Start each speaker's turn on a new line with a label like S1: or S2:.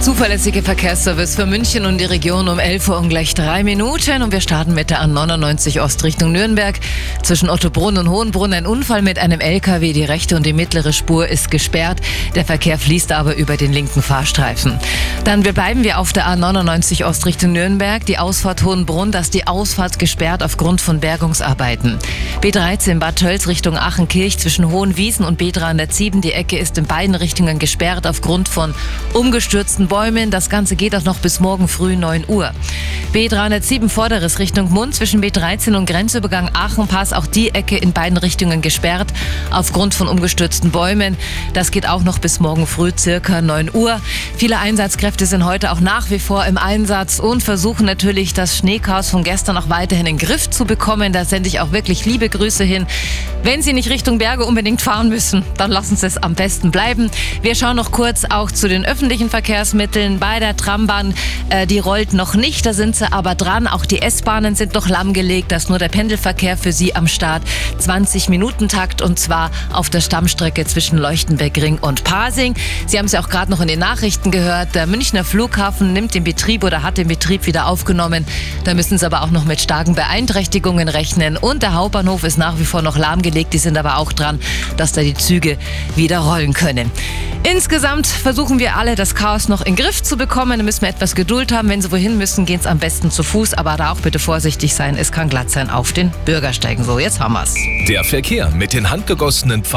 S1: Zuverlässige Verkehrsservice für München und die Region um 11 Uhr und gleich drei Minuten. Und wir starten mit der A99 Ost Richtung Nürnberg. Zwischen Ottobrunn und Hohenbrunn ein Unfall mit einem LKW. Die rechte und die mittlere Spur ist gesperrt. Der Verkehr fließt aber über den linken Fahrstreifen. Dann bleiben wir auf der A99 Ost Richtung Nürnberg. Die Ausfahrt Hohenbrunn, das die Ausfahrt gesperrt aufgrund von Bergungsarbeiten. B13 Bad Tölz Richtung Achenkirch zwischen Hohenwiesen und B307. Die Ecke ist in beiden Richtungen gesperrt aufgrund von umgestürzten Bäumen. Das Ganze geht auch noch bis morgen früh 9 Uhr. B307 Vorderes Richtung Mund zwischen B13 und Grenzübergang Aachenpass. Auch die Ecke in beiden Richtungen gesperrt aufgrund von umgestürzten Bäumen. Das geht auch noch bis morgen früh circa 9 Uhr. Viele Einsatzkräfte sind heute auch nach wie vor im Einsatz und versuchen natürlich das Schneechaos von gestern auch weiterhin in den Griff zu bekommen. Da sende ich auch wirklich liebe Grüße hin. Wenn Sie nicht Richtung Berge unbedingt fahren müssen, dann lassen Sie es am besten bleiben. Wir schauen noch kurz auch zu den öffentlichen Verkehrs Verkehrsmitteln. Bei der Trambahn, äh, die rollt noch nicht, da sind sie aber dran. Auch die S-Bahnen sind noch lahmgelegt. Das ist nur der Pendelverkehr für Sie am Start. 20 Minuten Takt und zwar auf der Stammstrecke zwischen Leuchtenbergring und Pasing. Sie haben es ja auch gerade noch in den Nachrichten gehört. Der Münchner Flughafen nimmt den Betrieb oder hat den Betrieb wieder aufgenommen. Da müssen Sie aber auch noch mit starken Beeinträchtigungen rechnen. Und der Hauptbahnhof ist nach wie vor noch lahmgelegt. Die sind aber auch dran, dass da die Züge wieder rollen können. Insgesamt versuchen wir alle, das Chaos noch in den Griff zu bekommen. Da müssen wir etwas Geduld haben. Wenn Sie wohin müssen, gehen es am besten zu Fuß. Aber da auch bitte vorsichtig sein. Es kann glatt sein auf den Bürgersteigen. So, jetzt haben wir's.
S2: Der Verkehr mit den handgegossenen Pfeilen.